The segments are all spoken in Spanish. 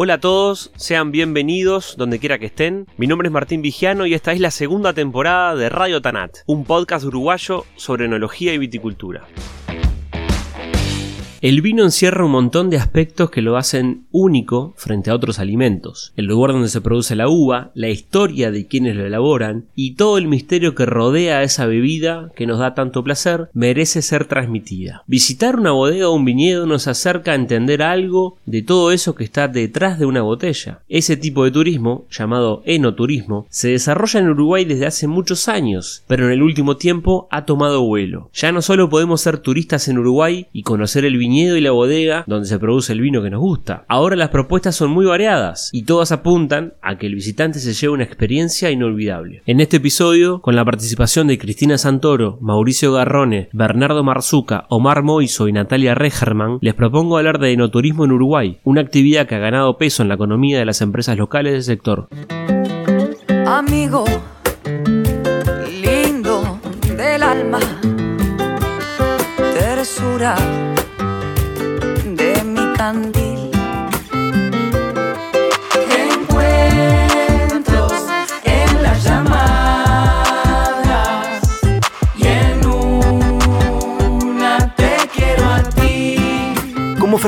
Hola a todos, sean bienvenidos donde quiera que estén. Mi nombre es Martín Vigiano y esta es la segunda temporada de Radio Tanat, un podcast uruguayo sobre enología y viticultura. El vino encierra un montón de aspectos que lo hacen único frente a otros alimentos. El lugar donde se produce la uva, la historia de quienes lo elaboran y todo el misterio que rodea a esa bebida que nos da tanto placer merece ser transmitida. Visitar una bodega o un viñedo nos acerca a entender algo de todo eso que está detrás de una botella. Ese tipo de turismo, llamado enoturismo, se desarrolla en Uruguay desde hace muchos años, pero en el último tiempo ha tomado vuelo. Ya no solo podemos ser turistas en Uruguay y conocer el viñedo viñedo y la bodega donde se produce el vino que nos gusta. Ahora las propuestas son muy variadas y todas apuntan a que el visitante se lleve una experiencia inolvidable. En este episodio, con la participación de Cristina Santoro, Mauricio Garrone, Bernardo Marzuca, Omar Moiso y Natalia Regerman, les propongo hablar de enoturismo en Uruguay, una actividad que ha ganado peso en la economía de las empresas locales del sector. Amigo lindo del alma, tersura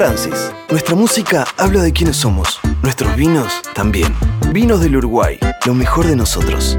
Francis, nuestra música habla de quiénes somos, nuestros vinos también. Vinos del Uruguay, lo mejor de nosotros.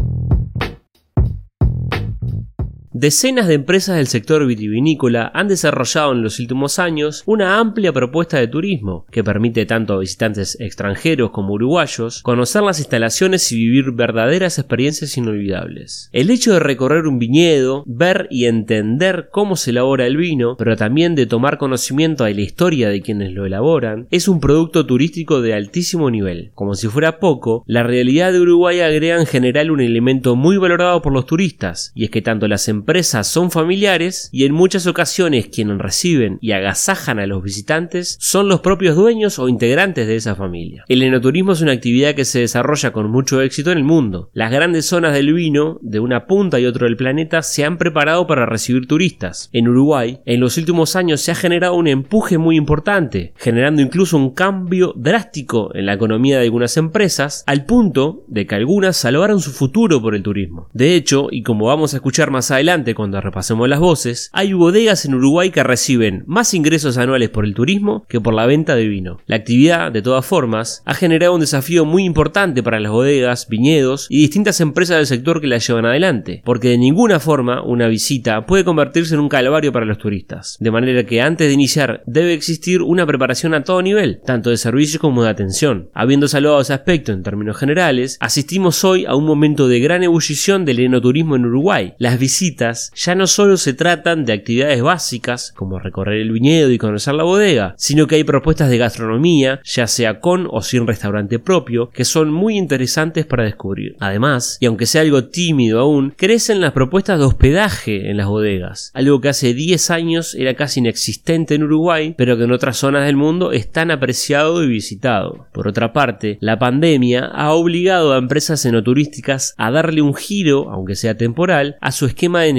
Decenas de empresas del sector vitivinícola han desarrollado en los últimos años una amplia propuesta de turismo que permite tanto a visitantes extranjeros como uruguayos conocer las instalaciones y vivir verdaderas experiencias inolvidables. El hecho de recorrer un viñedo, ver y entender cómo se elabora el vino, pero también de tomar conocimiento de la historia de quienes lo elaboran, es un producto turístico de altísimo nivel. Como si fuera poco, la realidad de Uruguay agrega en general un elemento muy valorado por los turistas, y es que tanto las empresas son familiares y en muchas ocasiones quienes reciben y agasajan a los visitantes son los propios dueños o integrantes de esa familia. El enoturismo es una actividad que se desarrolla con mucho éxito en el mundo. Las grandes zonas del vino de una punta y otro del planeta se han preparado para recibir turistas. En Uruguay, en los últimos años se ha generado un empuje muy importante, generando incluso un cambio drástico en la economía de algunas empresas, al punto de que algunas salvaron su futuro por el turismo. De hecho, y como vamos a escuchar más adelante, cuando repasemos las voces, hay bodegas en Uruguay que reciben más ingresos anuales por el turismo que por la venta de vino. La actividad, de todas formas, ha generado un desafío muy importante para las bodegas, viñedos y distintas empresas del sector que la llevan adelante, porque de ninguna forma una visita puede convertirse en un calvario para los turistas. De manera que antes de iniciar debe existir una preparación a todo nivel, tanto de servicios como de atención. Habiendo salvado ese aspecto en términos generales, asistimos hoy a un momento de gran ebullición del enoturismo en Uruguay. Las visitas ya no solo se tratan de actividades básicas, como recorrer el viñedo y conocer la bodega, sino que hay propuestas de gastronomía, ya sea con o sin restaurante propio, que son muy interesantes para descubrir. Además, y aunque sea algo tímido aún, crecen las propuestas de hospedaje en las bodegas, algo que hace 10 años era casi inexistente en Uruguay, pero que en otras zonas del mundo es tan apreciado y visitado. Por otra parte, la pandemia ha obligado a empresas enoturísticas a darle un giro, aunque sea temporal, a su esquema de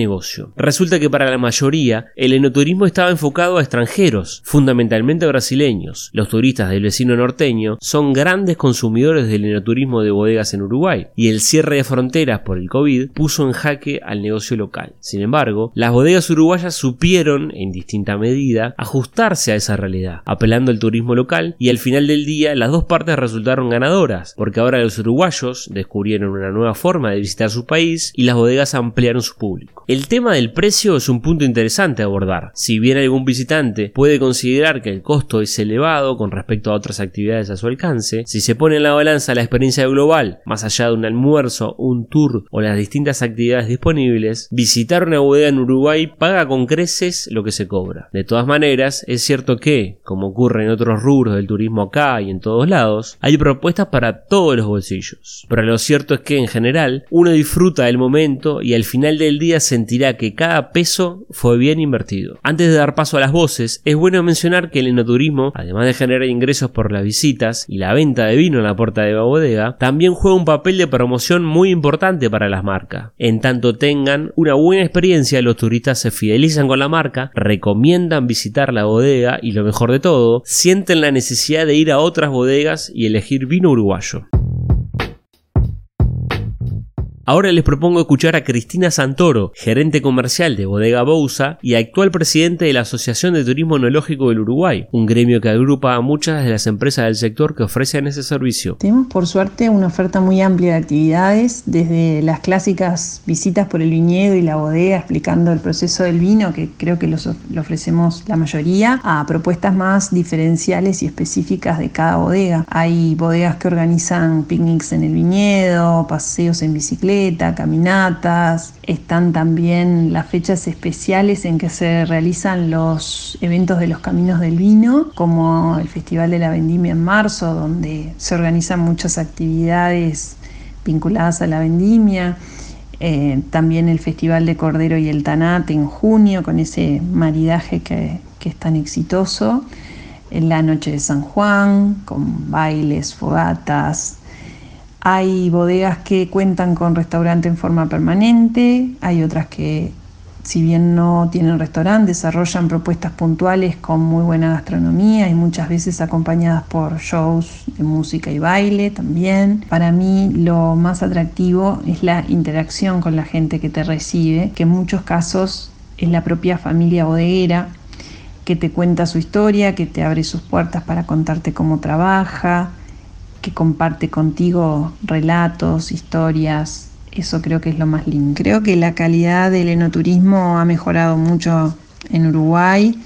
Resulta que para la mayoría el enoturismo estaba enfocado a extranjeros, fundamentalmente brasileños. Los turistas del vecino norteño son grandes consumidores del enoturismo de bodegas en Uruguay y el cierre de fronteras por el COVID puso en jaque al negocio local. Sin embargo, las bodegas uruguayas supieron, en distinta medida, ajustarse a esa realidad, apelando al turismo local y al final del día las dos partes resultaron ganadoras, porque ahora los uruguayos descubrieron una nueva forma de visitar su país y las bodegas ampliaron su público. El tema del precio es un punto interesante a abordar. Si bien algún visitante puede considerar que el costo es elevado con respecto a otras actividades a su alcance, si se pone en la balanza la experiencia global, más allá de un almuerzo, un tour o las distintas actividades disponibles, visitar una bodega en Uruguay paga con creces lo que se cobra. De todas maneras, es cierto que, como ocurre en otros rubros del turismo acá y en todos lados, hay propuestas para todos los bolsillos. Pero lo cierto es que en general uno disfruta del momento y al final del día sentirá que cada peso fue bien invertido. Antes de dar paso a las voces, es bueno mencionar que el enoturismo, además de generar ingresos por las visitas y la venta de vino en la puerta de la bodega, también juega un papel de promoción muy importante para las marcas. En tanto tengan una buena experiencia, los turistas se fidelizan con la marca, recomiendan visitar la bodega y lo mejor de todo, sienten la necesidad de ir a otras bodegas y elegir vino uruguayo. Ahora les propongo escuchar a Cristina Santoro, gerente comercial de Bodega Bousa y actual presidente de la Asociación de Turismo Enológico del Uruguay, un gremio que agrupa a muchas de las empresas del sector que ofrecen ese servicio. Tenemos por suerte una oferta muy amplia de actividades, desde las clásicas visitas por el viñedo y la bodega explicando el proceso del vino, que creo que lo ofrecemos la mayoría, a propuestas más diferenciales y específicas de cada bodega. Hay bodegas que organizan picnics en el viñedo, paseos en bicicleta, caminatas, están también las fechas especiales en que se realizan los eventos de los caminos del vino, como el Festival de la Vendimia en marzo, donde se organizan muchas actividades vinculadas a la vendimia. Eh, también el Festival de Cordero y el Tanate en junio, con ese maridaje que, que es tan exitoso. En la noche de San Juan, con bailes, fogatas, hay bodegas que cuentan con restaurante en forma permanente, hay otras que si bien no tienen restaurante, desarrollan propuestas puntuales con muy buena gastronomía y muchas veces acompañadas por shows de música y baile también. Para mí lo más atractivo es la interacción con la gente que te recibe, que en muchos casos es la propia familia bodeguera que te cuenta su historia, que te abre sus puertas para contarte cómo trabaja, que comparte contigo relatos, historias. Eso creo que es lo más lindo. Creo que la calidad del enoturismo ha mejorado mucho en Uruguay,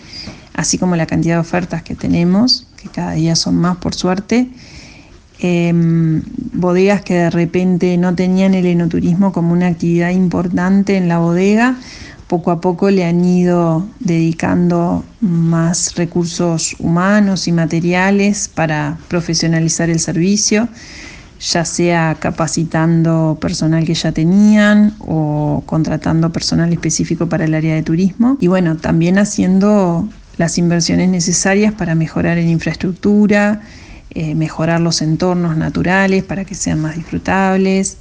así como la cantidad de ofertas que tenemos, que cada día son más por suerte. Em, bodegas que de repente no tenían el enoturismo como una actividad importante en la bodega, poco a poco le han ido dedicando más recursos humanos y materiales para profesionalizar el servicio, ya sea capacitando personal que ya tenían o contratando personal específico para el área de turismo y bueno, también haciendo las inversiones necesarias para mejorar en infraestructura, eh, mejorar los entornos naturales para que sean más disfrutables.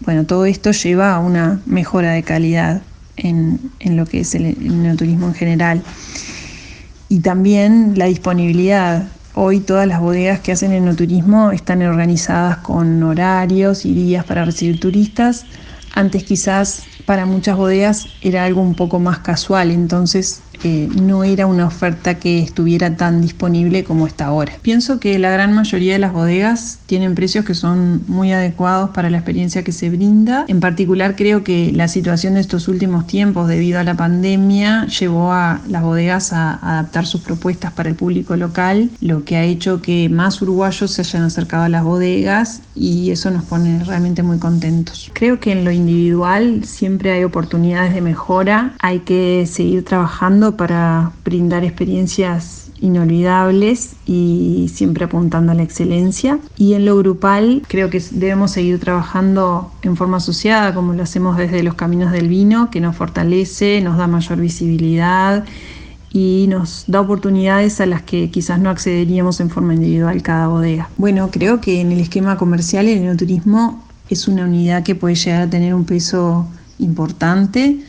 Bueno, todo esto lleva a una mejora de calidad en, lo que es el, el en general. Y también la disponibilidad. Hoy todas las bodegas que hacen enoturismo están organizadas con horarios y días para recibir turistas. Antes quizás para muchas bodegas era algo un poco más casual, entonces no era una oferta que estuviera tan disponible como está ahora. Pienso que la gran mayoría de las bodegas tienen precios que son muy adecuados para la experiencia que se brinda. En particular creo que la situación de estos últimos tiempos debido a la pandemia llevó a las bodegas a adaptar sus propuestas para el público local, lo que ha hecho que más uruguayos se hayan acercado a las bodegas y eso nos pone realmente muy contentos. Creo que en lo individual siempre hay oportunidades de mejora, hay que seguir trabajando para brindar experiencias inolvidables y siempre apuntando a la excelencia. Y en lo grupal creo que debemos seguir trabajando en forma asociada como lo hacemos desde los caminos del vino, que nos fortalece, nos da mayor visibilidad y nos da oportunidades a las que quizás no accederíamos en forma individual cada bodega. Bueno, creo que en el esquema comercial el enoturismo es una unidad que puede llegar a tener un peso importante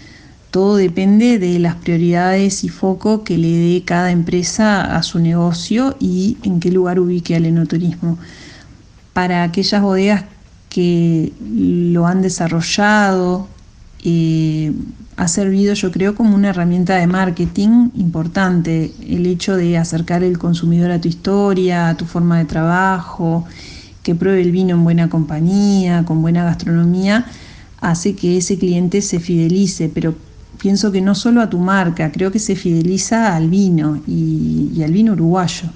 todo depende de las prioridades y foco que le dé cada empresa a su negocio y en qué lugar ubique al enoturismo. Para aquellas bodegas que lo han desarrollado, eh, ha servido yo creo como una herramienta de marketing importante el hecho de acercar el consumidor a tu historia, a tu forma de trabajo, que pruebe el vino en buena compañía, con buena gastronomía hace que ese cliente se fidelice, pero pienso que no solo a tu marca, creo que se fideliza al vino y, y al vino uruguayo.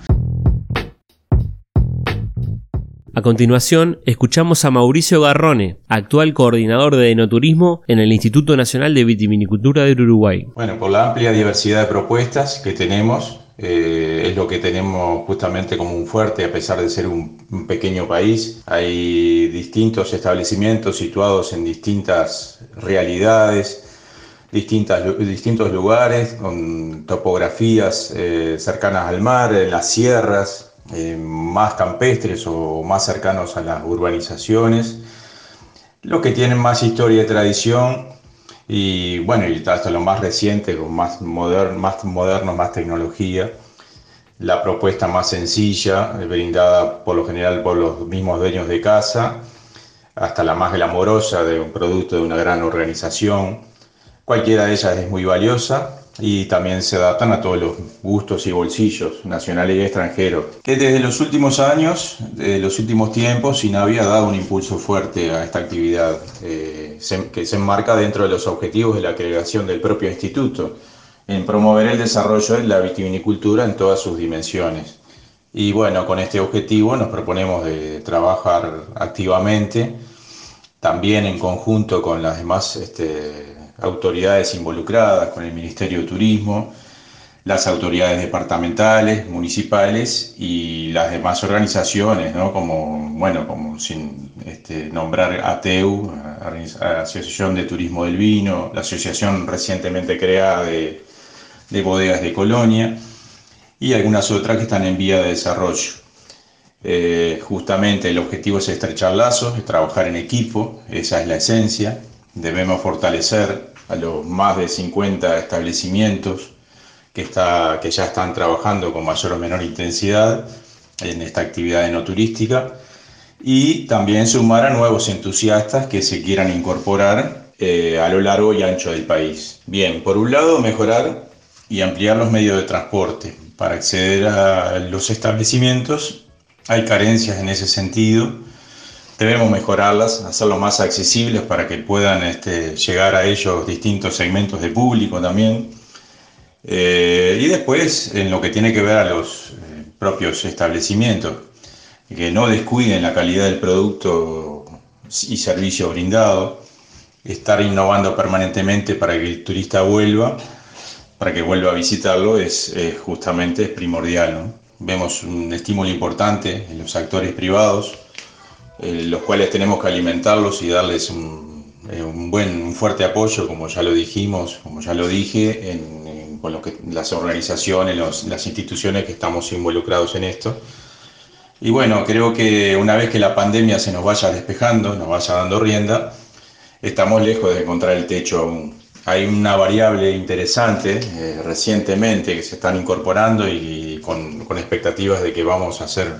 A continuación, escuchamos a Mauricio Garrone, actual coordinador de enoturismo en el Instituto Nacional de Vitivinicultura del Uruguay. Bueno, por la amplia diversidad de propuestas que tenemos, eh, es lo que tenemos justamente como un fuerte, a pesar de ser un, un pequeño país. Hay distintos establecimientos situados en distintas realidades, distintas, distintos lugares, con topografías eh, cercanas al mar, en las sierras, eh, más campestres o más cercanos a las urbanizaciones, los que tienen más historia y tradición y bueno, y hasta lo más reciente, con más, moderno, más moderno, más tecnología. La propuesta más sencilla, eh, brindada por lo general por los mismos dueños de casa, hasta la más glamorosa de un producto de una gran organización. Cualquiera de ellas es muy valiosa y también se adaptan a todos los gustos y bolsillos, nacionales y extranjeros. Que desde los últimos años, de los últimos tiempos, INAVI ha dado un impulso fuerte a esta actividad eh, que se enmarca dentro de los objetivos de la creación del propio instituto, en promover el desarrollo de la vitivinicultura en todas sus dimensiones. Y bueno, con este objetivo nos proponemos de trabajar activamente, también en conjunto con las demás este, autoridades involucradas, con el Ministerio de Turismo, las autoridades departamentales, municipales y las demás organizaciones, ¿no? como, bueno, como sin este, nombrar ATEU, Asociación de Turismo del Vino, la asociación recientemente creada de, de bodegas de Colonia y algunas otras que están en vía de desarrollo. Eh, justamente el objetivo es estrechar lazos, es trabajar en equipo, esa es la esencia. Debemos fortalecer a los más de 50 establecimientos que, está, que ya están trabajando con mayor o menor intensidad en esta actividad enoturística y también sumar a nuevos entusiastas que se quieran incorporar eh, a lo largo y ancho del país. Bien, por un lado, mejorar y ampliar los medios de transporte para acceder a los establecimientos. Hay carencias en ese sentido debemos mejorarlas, hacerlo más accesibles para que puedan este, llegar a ellos distintos segmentos de público también. Eh, y después, en lo que tiene que ver a los eh, propios establecimientos, que no descuiden la calidad del producto y servicio brindado, estar innovando permanentemente para que el turista vuelva, para que vuelva a visitarlo, es, justamente primordial. Vemos un estímulo importante en los actores privados, eh, los cuales tenemos que alimentarlos y darles un, eh, un, buen, un fuerte apoyo, como ya lo dijimos, como ya lo dije, en, con lo que, las organizaciones, los, las instituciones que estamos involucrados en esto. Y bueno, creo que una vez que la pandemia se nos vaya despejando, nos vaya dando rienda, estamos lejos de encontrar el techo aún. Hay una variable interesante eh, recientemente que se están incorporando y con expectativas de que vamos a hacer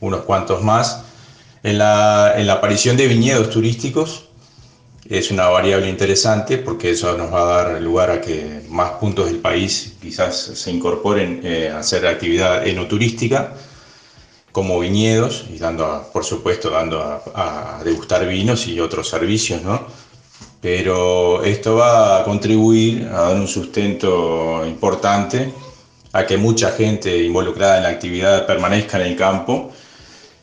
unos cuantos más, en la, en la, aparición de viñedos turísticos es una variable interesante porque eso nos va a dar lugar a que más puntos del país quizás se incorporen eh, a hacer actividad enoturística como viñedos y dando, a, por supuesto, dando a, a, degustar vinos y otros servicios, ¿no? Pero esto va a contribuir a dar un sustento importante a que mucha gente involucrada en la actividad permanezca en el campo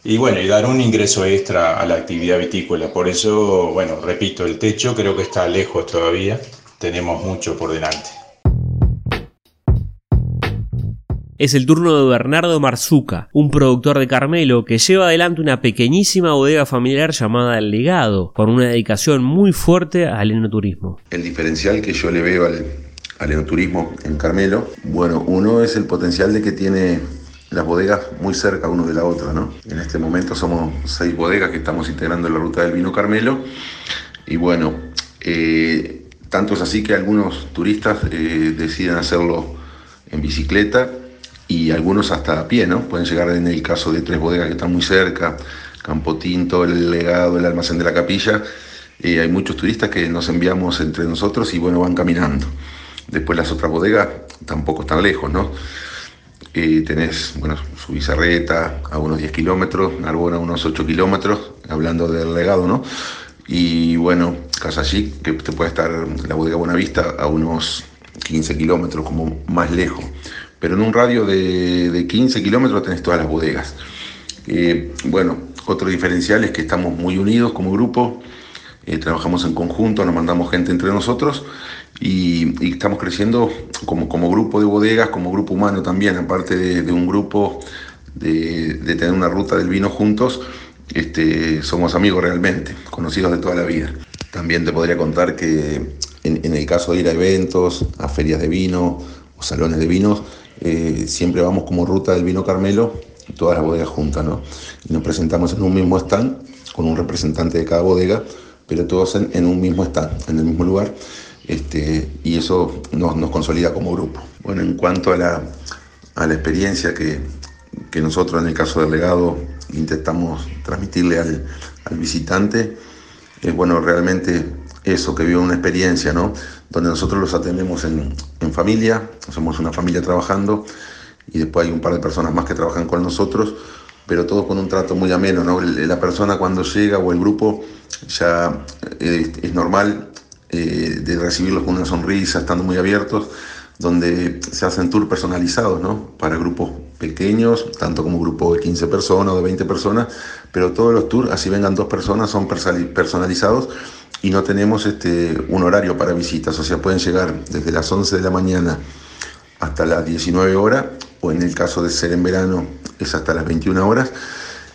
y bueno, y dar un ingreso extra a la actividad vitícola. Por eso, bueno, repito, el techo creo que está lejos todavía, tenemos mucho por delante. Es el turno de Bernardo Marzuca, un productor de Carmelo que lleva adelante una pequeñísima bodega familiar llamada El Legado, con una dedicación muy fuerte al enoturismo. El diferencial que yo le veo al, al enoturismo en Carmelo, bueno, uno es el potencial de que tiene las bodegas muy cerca uno de la otra. ¿no? En este momento somos seis bodegas que estamos integrando la ruta del vino Carmelo. Y bueno, eh, tanto es así que algunos turistas eh, deciden hacerlo en bicicleta y algunos hasta a pie, ¿no? Pueden llegar en el caso de tres bodegas que están muy cerca, Campo Tinto, El Legado, el Almacén de la Capilla. Eh, hay muchos turistas que nos enviamos entre nosotros y bueno, van caminando. Después las otras bodegas tampoco están lejos, ¿no? Eh, tenés, bueno, su Bizarreta a unos 10 kilómetros, Narbona a unos 8 kilómetros, hablando del legado, ¿no? Y bueno, Casa Chic, que te puede estar la bodega Buenavista a unos 15 kilómetros, como más lejos. Pero en un radio de, de 15 kilómetros tenés todas las bodegas. Eh, bueno, otro diferencial es que estamos muy unidos como grupo, eh, trabajamos en conjunto, nos mandamos gente entre nosotros y, y estamos creciendo como, como, grupo de bodegas, como grupo humano también, aparte de, de un grupo de, de, tener una ruta del vino juntos, este, somos amigos realmente, conocidos de toda la vida. También te podría contar que en, en el caso de ir a eventos, a ferias de vino o salones de vinos, eh, siempre vamos como ruta del vino Carmelo todas las bodegas juntas, ¿no? Y nos presentamos en un mismo stand con un representante de cada bodega, pero todos en, en un mismo stand, en el mismo lugar, este, y eso nos, nos, consolida como grupo. Bueno, en cuanto a la, a la experiencia que, que, nosotros en el caso del legado intentamos transmitirle al, al visitante, es bueno, realmente eso, que vive una experiencia, ¿no? Donde nosotros los atendemos en, en familia, somos una familia trabajando, y después hay un par de personas más que trabajan con nosotros, pero todo con un trato muy ameno. ¿no? La persona cuando llega o el grupo ya eh, es normal eh, de recibirlos con una sonrisa, estando muy abiertos, donde se hacen tours personalizados ¿no? para grupos pequeños, tanto como grupo de 15 personas o de 20 personas, pero todos los tours, así vengan dos personas, son personalizados y no tenemos este, un horario para visitas, o sea, pueden llegar desde las 11 de la mañana hasta las 19 horas, o en el caso de ser en verano es hasta las 21 horas,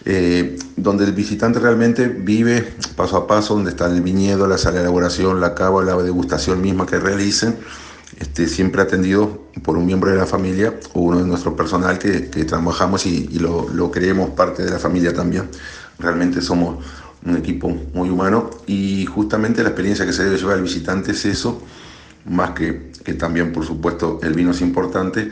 eh, donde el visitante realmente vive paso a paso, donde está el viñedo, la sala de elaboración, la cava, la degustación misma que realicen, este, siempre atendido por un miembro de la familia o uno de nuestro personal que, que trabajamos y, y lo, lo, creemos parte de la familia también. Realmente somos un equipo muy humano y justamente la experiencia que se debe llevar al visitante es eso, más que, que también por supuesto el vino es importante,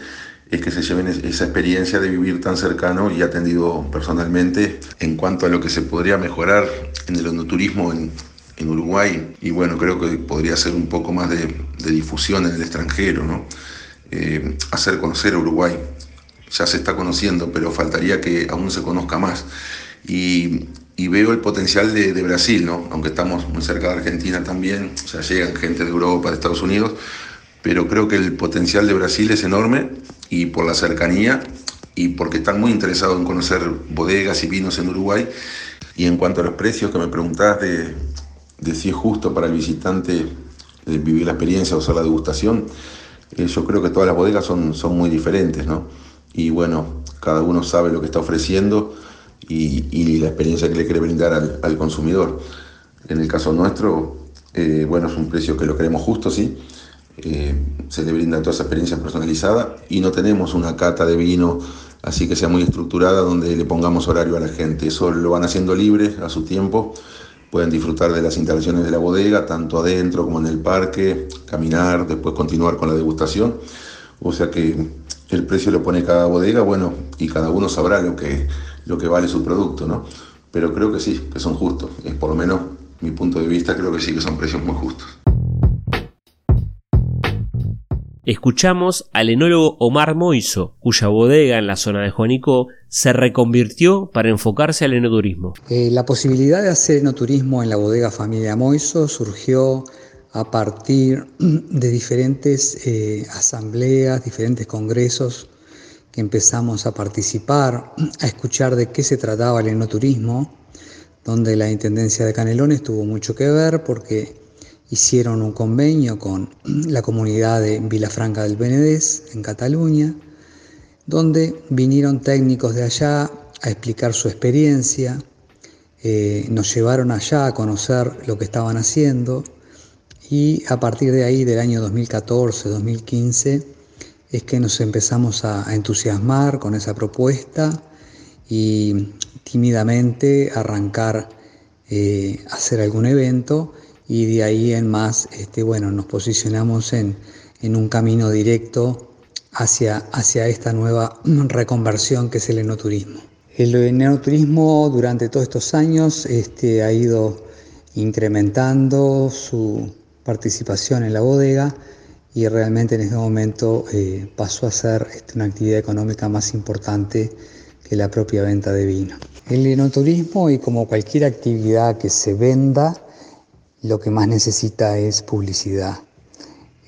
es que se lleven esa experiencia de vivir tan cercano y atendido personalmente en cuanto a lo que se podría mejorar en el onoturismo en, en Uruguay. Y bueno, creo que podría ser un poco más de, de difusión en el extranjero, ¿no? Eh, hacer conocer a Uruguay. Ya se está conociendo, pero faltaría que aún se conozca más. Y, y veo el potencial de, de, Brasil, ¿no? aunque estamos muy cerca de Argentina también, o sea, llegan gente de Europa, de Estados Unidos, pero creo que el potencial de Brasil es enorme y por la cercanía y porque están muy interesados en conocer bodegas y vinos en Uruguay. Y en cuanto a los precios que me preguntabas de, si es justo para el visitante vivir la experiencia o hacer la degustación, eh, yo creo que todas las bodegas son, son muy diferentes, ¿no? Y bueno, cada uno sabe lo que está ofreciendo y, y la experiencia que le quiere brindar al, al consumidor. En el caso nuestro, eh, bueno, es un precio que lo queremos justo, sí, eh, se le brinda toda esa experiencia personalizada y no tenemos una cata de vino así que sea muy estructurada donde le pongamos horario a la gente. Eso lo van haciendo libre a su tiempo. Pueden disfrutar de las instalaciones de la bodega, tanto adentro como en el parque, caminar, después continuar con la degustación. O sea que el precio lo pone cada bodega, bueno, y cada uno sabrá lo que, lo que vale su producto, ¿no? Pero creo que sí, que son justos. Es por lo menos mi punto de vista, creo que sí, que son precios muy justos. Escuchamos al enólogo Omar Moiso, cuya bodega en la zona de Juanico se reconvirtió para enfocarse al enoturismo. Eh, la posibilidad de hacer enoturismo en la bodega Familia Moiso surgió a partir de diferentes eh, asambleas, diferentes congresos que empezamos a participar, a escuchar de qué se trataba el enoturismo, donde la Intendencia de Canelones tuvo mucho que ver porque hicieron un convenio con la comunidad de Vilafranca del Benedés, en Cataluña, donde vinieron técnicos de allá a explicar su experiencia, eh, nos llevaron allá a conocer lo que estaban haciendo y a partir de ahí, del año 2014-2015, es que nos empezamos a entusiasmar con esa propuesta y tímidamente arrancar eh, hacer algún evento y de ahí en más, este, bueno, nos posicionamos en, en un camino directo hacia, hacia esta nueva reconversión que es el enoturismo. El enoturismo durante todos estos años este, ha ido incrementando su participación en la bodega y realmente en este momento eh, pasó a ser este, una actividad económica más importante que la propia venta de vino. El enoturismo y como cualquier actividad que se venda lo que más necesita es publicidad.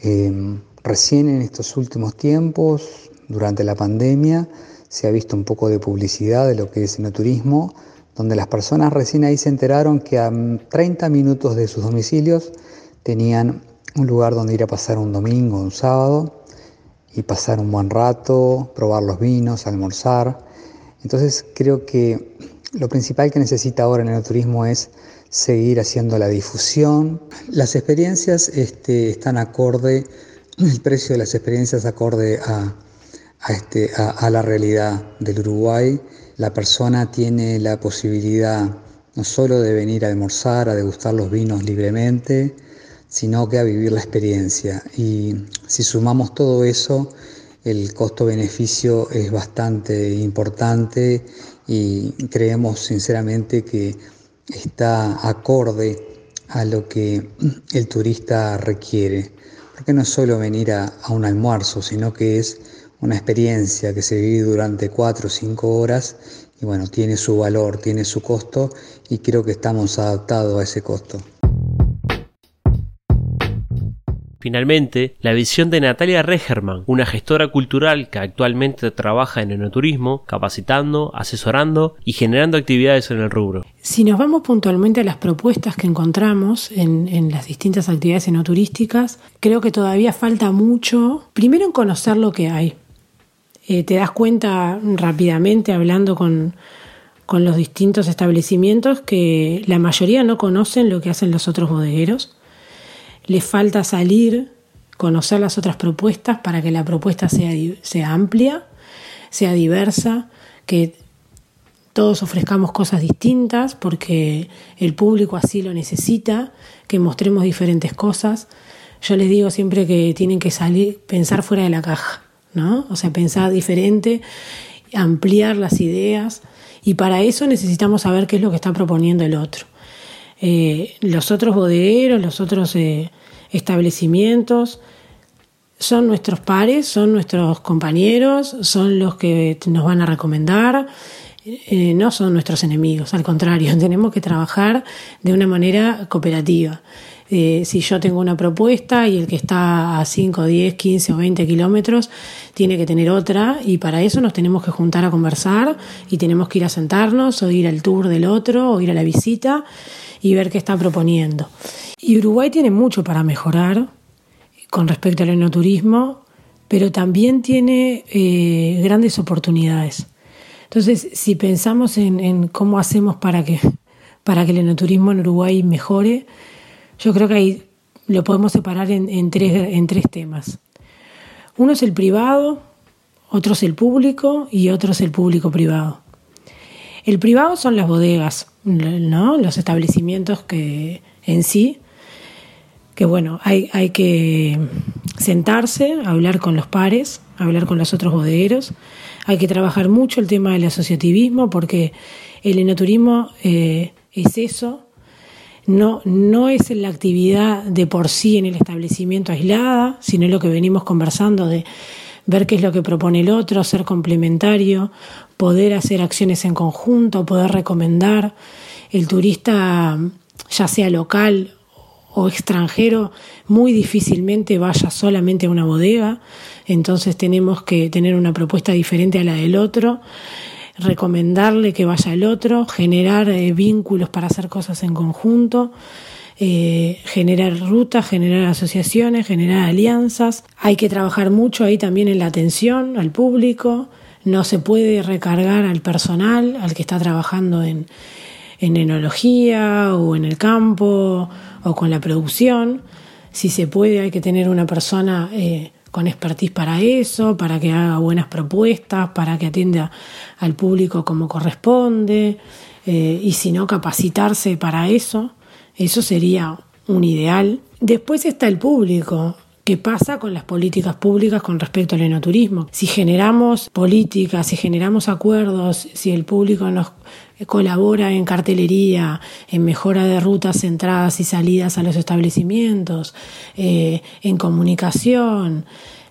Eh, recién en estos últimos tiempos, durante la pandemia, se ha visto un poco de publicidad de lo que es el turismo, donde las personas recién ahí se enteraron que a 30 minutos de sus domicilios tenían un lugar donde ir a pasar un domingo, un sábado, y pasar un buen rato, probar los vinos, almorzar. Entonces creo que lo principal que necesita ahora en el turismo es seguir haciendo la difusión. Las experiencias este, están acorde, el precio de las experiencias acorde a, a, este, a, a la realidad del Uruguay. La persona tiene la posibilidad no solo de venir a almorzar, a degustar los vinos libremente, sino que a vivir la experiencia. Y si sumamos todo eso, el costo-beneficio es bastante importante y creemos sinceramente que está acorde a lo que el turista requiere. Porque no es solo venir a, a un almuerzo, sino que es una experiencia que se vive durante cuatro o cinco horas y bueno, tiene su valor, tiene su costo y creo que estamos adaptados a ese costo. Finalmente, la visión de Natalia Regerman, una gestora cultural que actualmente trabaja en enoturismo, capacitando, asesorando y generando actividades en el rubro. Si nos vamos puntualmente a las propuestas que encontramos en, las distintas actividades enoturísticas, creo que todavía falta mucho, primero en conocer lo que hay. Eh, te das cuenta rápidamente hablando con, con los distintos establecimientos que la mayoría no conocen lo que hacen los otros bodegueros les falta salir, conocer las otras propuestas para que la propuesta sea, sea amplia, sea diversa, que todos ofrezcamos cosas distintas porque el público así lo necesita, que mostremos diferentes cosas. Yo les digo siempre que tienen que salir, pensar fuera de la caja, ¿no? O sea, pensar diferente, ampliar las ideas y para eso necesitamos saber qué es lo que está proponiendo el otro. Eh, los otros bodegueros, los otros eh, establecimientos, son nuestros pares, son nuestros compañeros, son los que nos van a recomendar, eh, no son nuestros enemigos, al contrario, tenemos que trabajar de una manera cooperativa. Eh, si yo tengo una propuesta y el que está a 5, 10, 15 o 20 kilómetros tiene que tener otra y para eso nos tenemos que juntar a conversar y tenemos que ir a sentarnos o ir al tour del otro o ir a la visita y ver qué está proponiendo. Y Uruguay tiene mucho para mejorar con respecto al enoturismo, pero también tiene eh, grandes oportunidades. Entonces, si pensamos en, cómo hacemos para que, para que el enoturismo en Uruguay mejore, yo creo que ahí lo podemos separar en, en, tres, en tres temas. Uno es el privado, otro es el público y otro es el público privado. El privado son las bodegas, ¿no? los establecimientos que en sí que bueno, hay, hay que sentarse, hablar con los pares, hablar con los otros bodegueros, hay que trabajar mucho el tema del asociativismo porque el enoturismo eh, es eso, no, no es la actividad de por sí en el establecimiento aislada, sino lo que venimos conversando de ver qué es lo que propone el otro, ser complementario, poder hacer acciones en conjunto, poder recomendar. El turista, ya sea local o extranjero muy difícilmente vaya solamente a una bodega, entonces tenemos que tener una propuesta diferente a la del otro, recomendarle que vaya al otro, generar eh, vínculos para hacer cosas en conjunto. Eh, generar rutas, generar asociaciones, generar alianzas. Hay que trabajar mucho ahí también en la atención al público. No se puede recargar al personal, al que está trabajando en, en enología o en el campo o con la producción. Si se puede, hay que tener una persona eh, con expertise para eso, para que haga buenas propuestas, para que atienda al público como corresponde, eh, y si no, capacitarse para eso. Eso sería un ideal. Después está el público. ¿Qué pasa con las políticas públicas con respecto al enoturismo? Si generamos políticas, si generamos acuerdos, si el público nos colabora en cartelería, en mejora de rutas, entradas y salidas a los establecimientos, eh, en comunicación.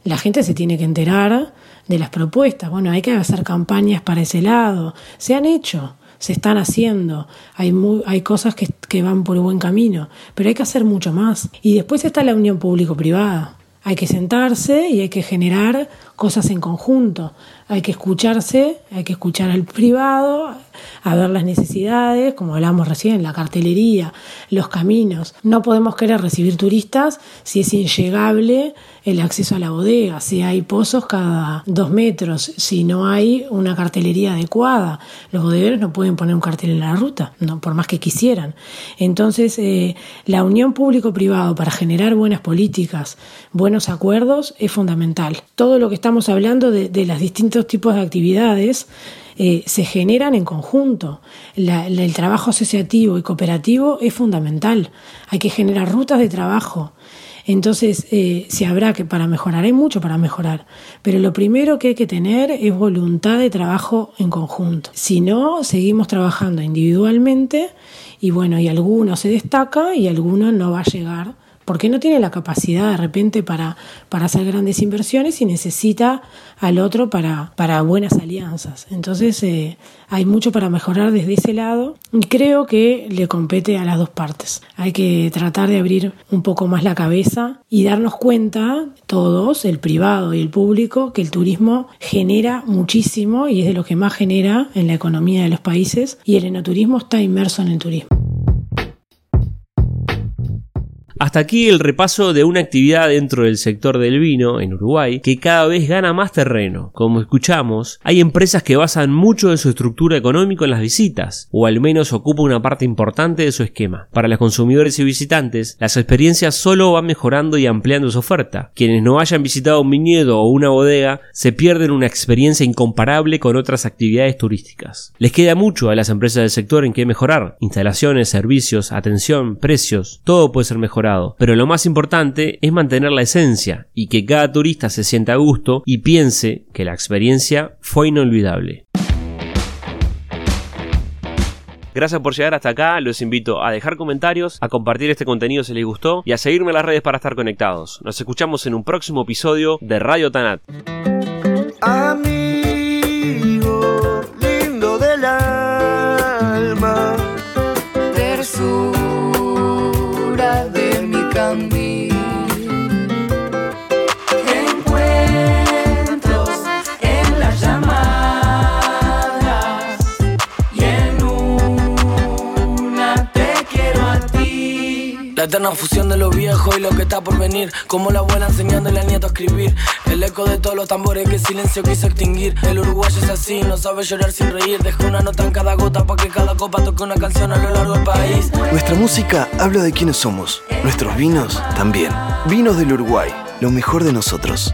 La gente se tiene que enterar de las propuestas. Bueno, hay que hacer campañas para ese lado. Se han hecho, se están haciendo, hay, hay cosas que, que van por buen camino, pero hay que hacer mucho más. Y después está la unión público-privada. Hay que sentarse y hay que generar cosas en conjunto. Hay que escucharse, hay que escuchar al privado, a ver las necesidades, como hablamos recién, la cartelería, los caminos. No podemos querer recibir turistas si es inllegable el acceso a la bodega, si hay pozos cada dos metros, si no hay una cartelería adecuada. Los bodegueros no pueden poner un cartel en la ruta, no, por más que quisieran. Entonces, eh, la unión público-privado para generar buenas políticas, buenos acuerdos, es fundamental. Todo lo que estamos hablando de, de los distintos tipos de actividades, eh, se generan en conjunto. El trabajo asociativo y cooperativo es fundamental. Hay que generar rutas de trabajo. Entonces, eh, se habrá que para mejorar, hay mucho para mejorar, pero lo primero que hay que tener es voluntad de trabajo en conjunto. Si no, seguimos trabajando individualmente y bueno, y alguno se destaca y alguno no va a llegar porque no tiene la capacidad de repente para, para hacer grandes inversiones y necesita al otro para, para buenas alianzas. Entonces eh, hay mucho para mejorar desde ese lado y creo que le compete a las dos partes. Hay que tratar de abrir un poco más la cabeza y darnos cuenta, todos, el privado y el público, que el turismo genera muchísimo y es de lo que más genera en la economía de los países y el enoturismo está inmerso en el turismo. Hasta aquí el repaso de una actividad dentro del sector del vino en Uruguay que cada vez gana más terreno. Como escuchamos, hay empresas que basan mucho de su estructura económica en las visitas, o al menos ocupa una parte importante de su esquema. Para los consumidores y visitantes, las experiencias solo van mejorando y ampliando su oferta. Quienes no hayan visitado un viñedo o una bodega se pierden una experiencia incomparable con otras actividades turísticas. Les queda mucho a las empresas del sector en que mejorar. Instalaciones, servicios, atención, precios, todo puede ser mejorado pero lo más importante es mantener la esencia y que cada turista se sienta a gusto y piense que la experiencia fue inolvidable. Gracias por llegar hasta acá, los invito a dejar comentarios, a compartir este contenido si les gustó y a seguirme en las redes para estar conectados. Nos escuchamos en un próximo episodio de Radio Tanat. La eterna fusión de lo viejo y lo que está por venir. Como la abuela enseñándole al nieto a escribir. El eco de todos los tambores que el silencio quiso extinguir. El uruguayo es así, no sabe llorar sin reír. Deja una nota en cada gota para que cada copa toque una canción a lo largo del país. Nuestra música habla de quiénes somos. Nuestros vinos también. Vinos del Uruguay, lo mejor de nosotros.